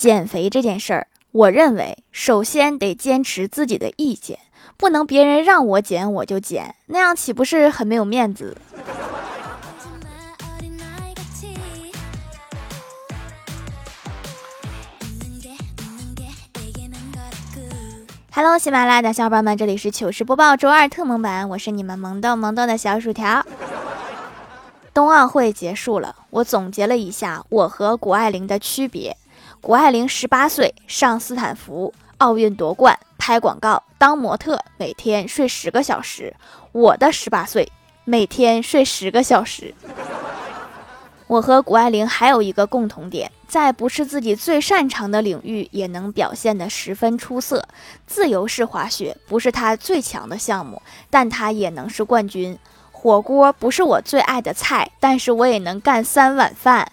减肥这件事儿，我认为首先得坚持自己的意见，不能别人让我减我就减，那样岂不是很没有面子？Hello，喜马拉雅的小伙伴们，这里是糗事播报周二特萌版，我是你们萌豆萌豆的小薯条。冬奥会结束了，我总结了一下我和谷爱凌的区别。谷爱凌十八岁上斯坦福，奥运夺冠，拍广告，当模特，每天睡十个小时。我的十八岁，每天睡十个小时。我和谷爱凌还有一个共同点，在不是自己最擅长的领域，也能表现得十分出色。自由式滑雪不是她最强的项目，但她也能是冠军。火锅不是我最爱的菜，但是我也能干三碗饭。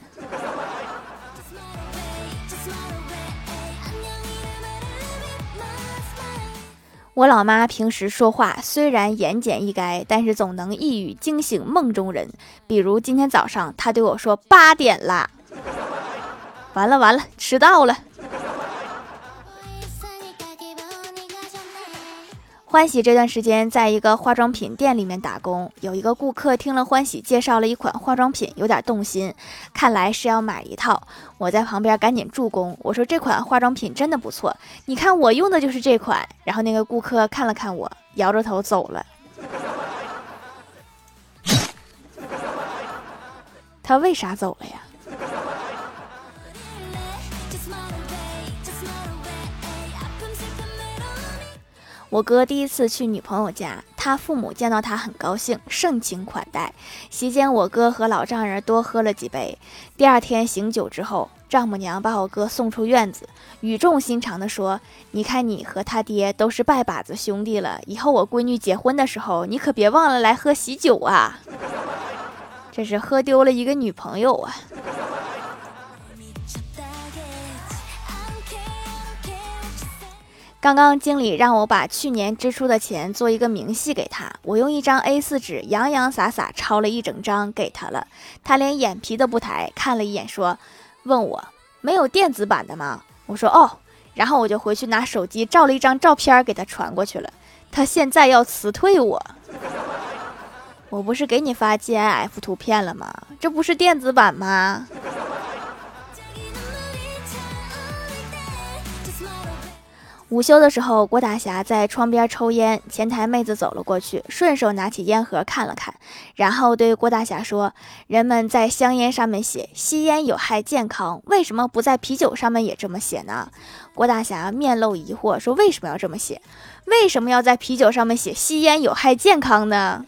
我老妈平时说话虽然言简意赅，但是总能一语惊醒梦中人。比如今天早上，她对我说：“八点啦，完了完了，迟到了。”欢喜这段时间在一个化妆品店里面打工，有一个顾客听了欢喜介绍了一款化妆品，有点动心，看来是要买一套。我在旁边赶紧助攻，我说这款化妆品真的不错，你看我用的就是这款。然后那个顾客看了看我，摇着头走了。他为啥走了呀？我哥第一次去女朋友家，他父母见到他很高兴，盛情款待，席间我哥和老丈人多喝了几杯。第二天醒酒之后，丈母娘把我哥送出院子，语重心长地说：“你看你和他爹都是拜把子兄弟了，以后我闺女结婚的时候，你可别忘了来喝喜酒啊！” 这是喝丢了一个女朋友啊。刚刚经理让我把去年支出的钱做一个明细给他，我用一张 A4 纸洋洋洒洒抄了一整张给他了，他连眼皮都不抬，看了一眼说：“问我没有电子版的吗？”我说：“哦。”然后我就回去拿手机照了一张照片给他传过去了。他现在要辞退我，我不是给你发 GIF 图片了吗？这不是电子版吗？午休的时候，郭大侠在窗边抽烟，前台妹子走了过去，顺手拿起烟盒看了看，然后对郭大侠说：“人们在香烟上面写吸烟有害健康，为什么不在啤酒上面也这么写呢？”郭大侠面露疑惑说：“为什么要这么写？为什么要在啤酒上面写吸烟有害健康呢？”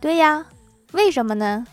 对呀，为什么呢？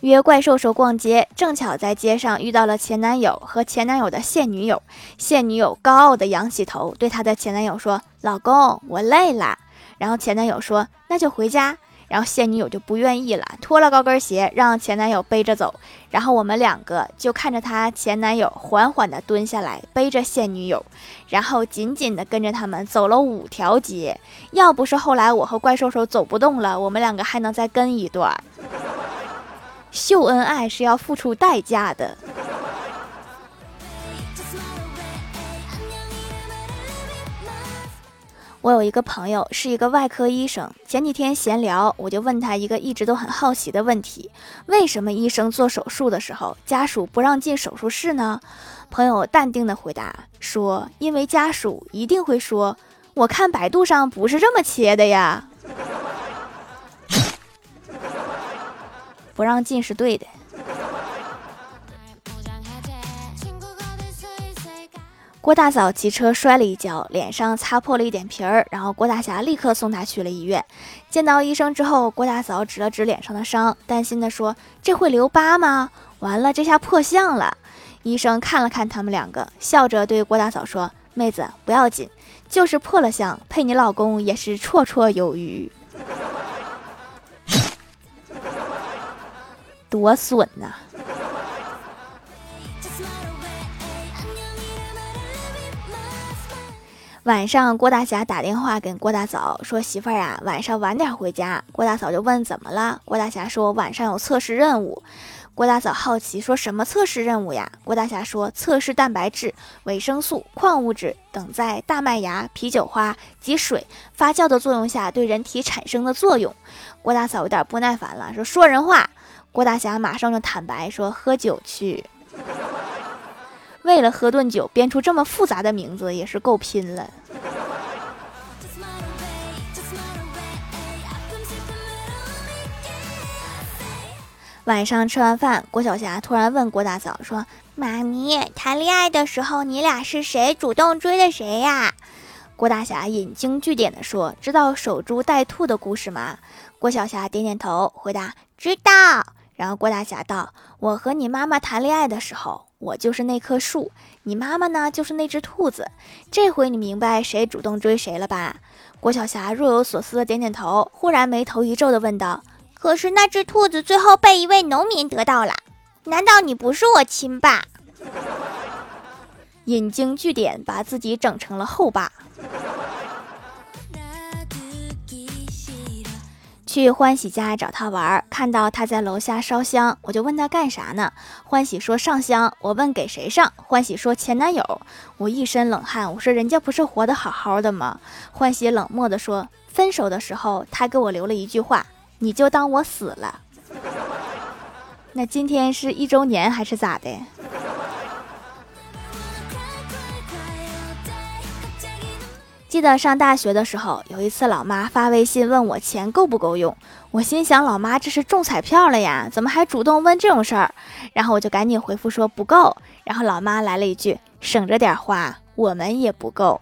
约怪兽兽逛街，正巧在街上遇到了前男友和前男友的现女友。现女友高傲的仰起头，对她的前男友说：“老公，我累了。”然后前男友说：“那就回家。”然后现女友就不愿意了，脱了高跟鞋让前男友背着走。然后我们两个就看着他前男友缓缓地蹲下来背着现女友，然后紧紧地跟着他们走了五条街。要不是后来我和怪兽兽走不动了，我们两个还能再跟一段。秀恩爱是要付出代价的。我有一个朋友是一个外科医生，前几天闲聊，我就问他一个一直都很好奇的问题：为什么医生做手术的时候，家属不让进手术室呢？朋友淡定的回答说：因为家属一定会说，我看百度上不是这么切的呀。不让进是对的。郭大嫂骑车摔了一跤，脸上擦破了一点皮儿，然后郭大侠立刻送她去了医院。见到医生之后，郭大嫂指了指脸上的伤，担心的说：“这会留疤吗？完了，这下破相了。”医生看了看他们两个，笑着对郭大嫂说：“妹子，不要紧，就是破了相，配你老公也是绰绰有余。”多损呐！晚上，郭大侠打电话给郭大嫂说：“媳妇儿啊，晚上晚点回家。”郭大嫂就问：“怎么了？”郭大侠说：“晚上有测试任务。”郭大嫂好奇说：“什么测试任务呀？”郭大侠说：“测试蛋白质、维生素、矿物质等在大麦芽、啤酒花及水发酵的作用下对人体产生的作用。”郭大嫂有点不耐烦了，说：“说人话。”郭大侠马上就坦白说：“喝酒去。”为了喝顿酒，编出这么复杂的名字也是够拼了。晚上吃完饭，郭晓霞突然问郭大嫂说：“妈咪，谈恋爱的时候你俩是谁主动追的谁呀？”郭大侠引经据典的说：“知道守株待兔的故事吗？”郭晓霞点点头，回答：“知道。”然后郭大侠道：“我和你妈妈谈恋爱的时候。”我就是那棵树，你妈妈呢就是那只兔子。这回你明白谁主动追谁了吧？郭晓霞若有所思的点点头，忽然眉头一皱的问道：“可是那只兔子最后被一位农民得到了，难道你不是我亲爸？”引经据典，把自己整成了后爸。去欢喜家找他玩，看到他在楼下烧香，我就问他干啥呢？欢喜说上香。我问给谁上？欢喜说前男友。我一身冷汗，我说人家不是活得好好的吗？欢喜冷漠的说，分手的时候他给我留了一句话，你就当我死了。那今天是一周年还是咋的？记得上大学的时候，有一次老妈发微信问我钱够不够用，我心想老妈这是中彩票了呀，怎么还主动问这种事儿？然后我就赶紧回复说不够，然后老妈来了一句省着点花，我们也不够。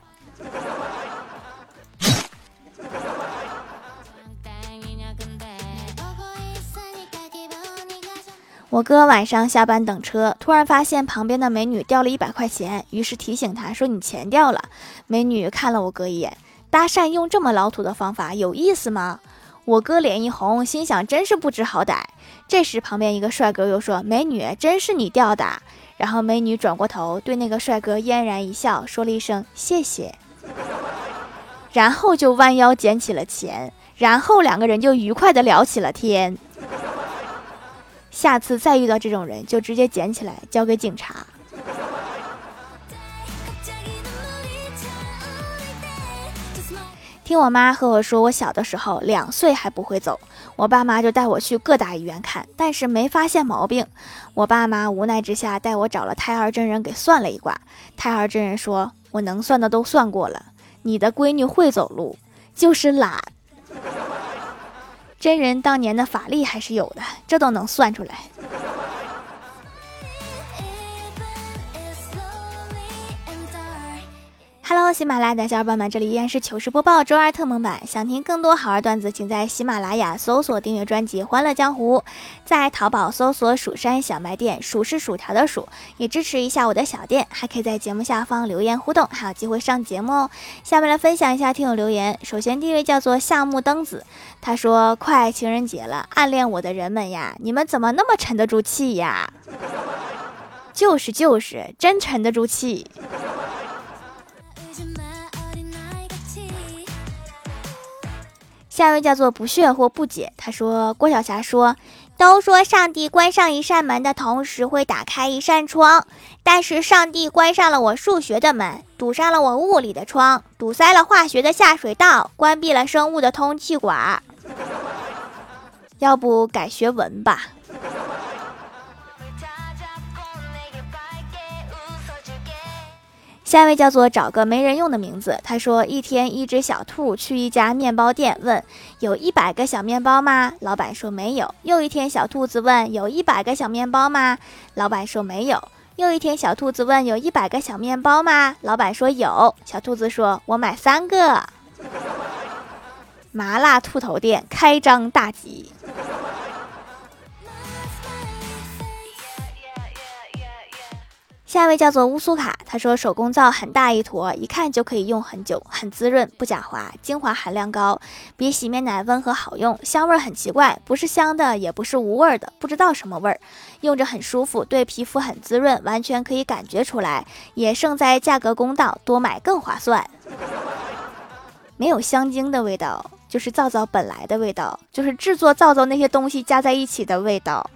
我哥晚上下班等车，突然发现旁边的美女掉了一百块钱，于是提醒他说：“你钱掉了。”美女看了我哥一眼，搭讪用这么老土的方法有意思吗？我哥脸一红，心想真是不知好歹。这时旁边一个帅哥又说：“美女，真是你掉的。”然后美女转过头对那个帅哥嫣然一笑，说了一声谢谢，然后就弯腰捡起了钱，然后两个人就愉快的聊起了天。下次再遇到这种人，就直接捡起来交给警察。听我妈和我说，我小的时候两岁还不会走，我爸妈就带我去各大医院看，但是没发现毛病。我爸妈无奈之下带我找了胎儿真人给算了一卦，胎儿真人说我能算的都算过了，你的闺女会走路，就是懒。真人当年的法力还是有的，这都能算出来。Hello，喜马拉雅的小伙伴们，这里依然是糗事播报周二特蒙版。想听更多好玩段子，请在喜马拉雅搜索订阅专辑《欢乐江湖》，在淘宝搜索“蜀山小卖店”，薯是薯条的薯，也支持一下我的小店。还可以在节目下方留言互动，还有机会上节目哦。下面来分享一下听友留言。首先第一位叫做夏目灯子，他说：“快情人节了，暗恋我的人们呀，你们怎么那么沉得住气呀？” 就是就是，真沉得住气。下一位叫做不屑或不解，他说：“郭晓霞说，都说上帝关上一扇门的同时会打开一扇窗，但是上帝关上了我数学的门，堵上了我物理的窗，堵塞了化学的下水道，关闭了生物的通气管。要不改学文吧。”下一位叫做找个没人用的名字。他说，一天，一只小兔去一家面包店，问有一百个小面包吗？老板说没有。又一天，小兔子问有一百个小面包吗？老板说没有。又一天，小兔子问有一百个小面包吗？老板说有。小兔子说：“我买三个。”麻辣兔头店开张大吉。下一位叫做乌苏卡，他说手工皂很大一坨，一看就可以用很久，很滋润，不假滑，精华含量高，比洗面奶温和好用，香味很奇怪，不是香的，也不是无味的，不知道什么味儿，用着很舒服，对皮肤很滋润，完全可以感觉出来，也胜在价格公道，多买更划算。没有香精的味道，就是皂皂本来的味道，就是制作皂皂那些东西加在一起的味道。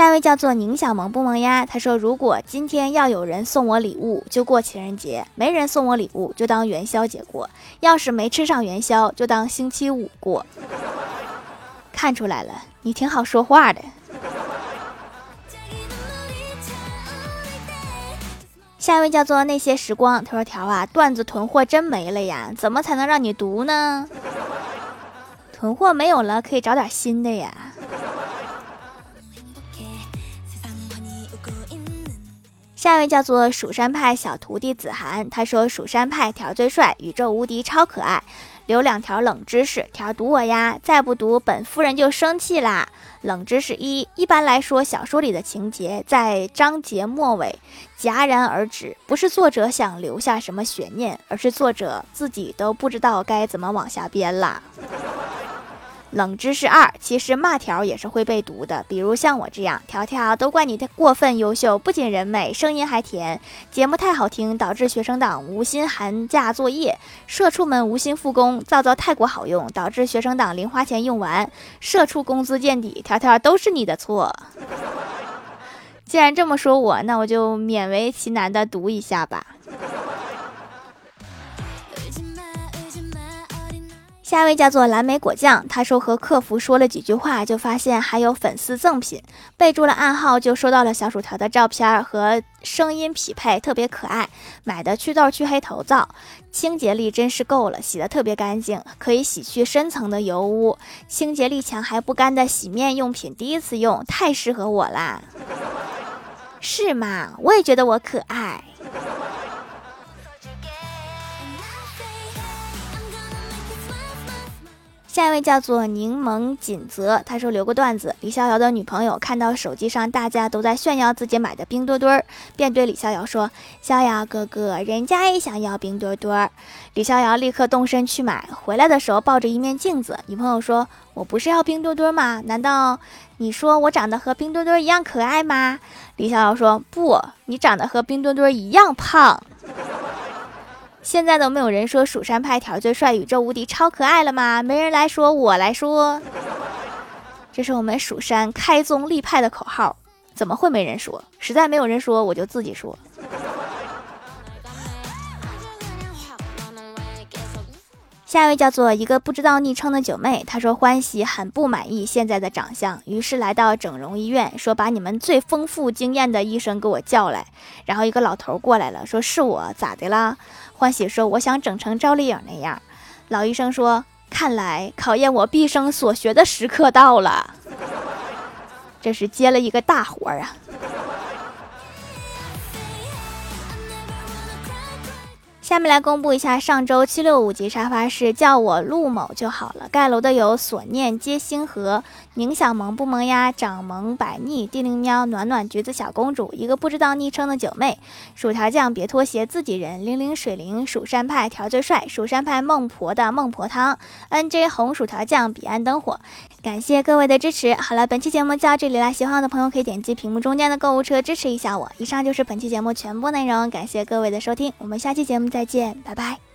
下一位叫做宁小萌不萌呀？他说：“如果今天要有人送我礼物，就过情人节；没人送我礼物，就当元宵节过。要是没吃上元宵，就当星期五过。”看出来了，你挺好说话的。下一位叫做那些时光，他说：“条啊，段子囤货真没了呀，怎么才能让你读呢？囤货没有了，可以找点新的呀。”下一位叫做蜀山派小徒弟子涵，他说：“蜀山派条最帅，宇宙无敌，超可爱。”留两条冷知识，条读我呀，再不读本夫人就生气啦。冷知识一：一般来说，小说里的情节在章节末尾戛然而止，不是作者想留下什么悬念，而是作者自己都不知道该怎么往下编啦。冷知识二，其实骂条也是会被读的，比如像我这样，条条都怪你太过分优秀，不仅人美，声音还甜，节目太好听，导致学生党无心寒假作业，社畜们无心复工，皂皂太过好用，导致学生党零花钱用完，社畜工资见底，条条都是你的错。既然这么说我，那我就勉为其难的读一下吧。下一位叫做蓝莓果酱，他说和客服说了几句话，就发现还有粉丝赠品，备注了暗号，就收到了小薯条的照片和声音匹配，特别可爱。买的祛痘去黑头皂，清洁力真是够了，洗的特别干净，可以洗去深层的油污，清洁力强还不干的洗面用品，第一次用，太适合我啦，是吗？我也觉得我可爱。下一位叫做柠檬锦泽，他说留个段子：李逍遥的女朋友看到手机上大家都在炫耀自己买的冰墩墩，便对李逍遥说：“逍遥哥哥，人家也想要冰墩墩。”李逍遥立刻动身去买，回来的时候抱着一面镜子。女朋友说：“我不是要冰墩墩吗？难道你说我长得和冰墩墩一样可爱吗？”李逍遥说：“不，你长得和冰墩墩一样胖。”现在都没有人说蜀山派条最帅、宇宙无敌、超可爱了吗？没人来说，我来说，这是我们蜀山开宗立派的口号，怎么会没人说？实在没有人说，我就自己说。下一位叫做一个不知道昵称的九妹，她说欢喜很不满意现在的长相，于是来到整容医院，说把你们最丰富经验的医生给我叫来。然后一个老头过来了，说是我，咋的啦？欢喜说我想整成赵丽颖那样。老医生说，看来考验我毕生所学的时刻到了，这是接了一个大活儿啊。下面来公布一下上周七六五级沙发是叫我陆某就好了。盖楼的有所念皆星河、宁小萌不萌呀、掌萌百逆、地灵喵、暖暖橘子小公主、一个不知道昵称的九妹、薯条酱别拖鞋自己人、零零水灵、蜀山派条最帅、蜀山派孟婆的孟婆汤、NJ 红薯条酱彼岸灯火。感谢各位的支持。好了，本期节目就到这里啦，喜欢我的朋友可以点击屏幕中间的购物车支持一下我。以上就是本期节目全部内容，感谢各位的收听，我们下期节目再。再见，拜拜。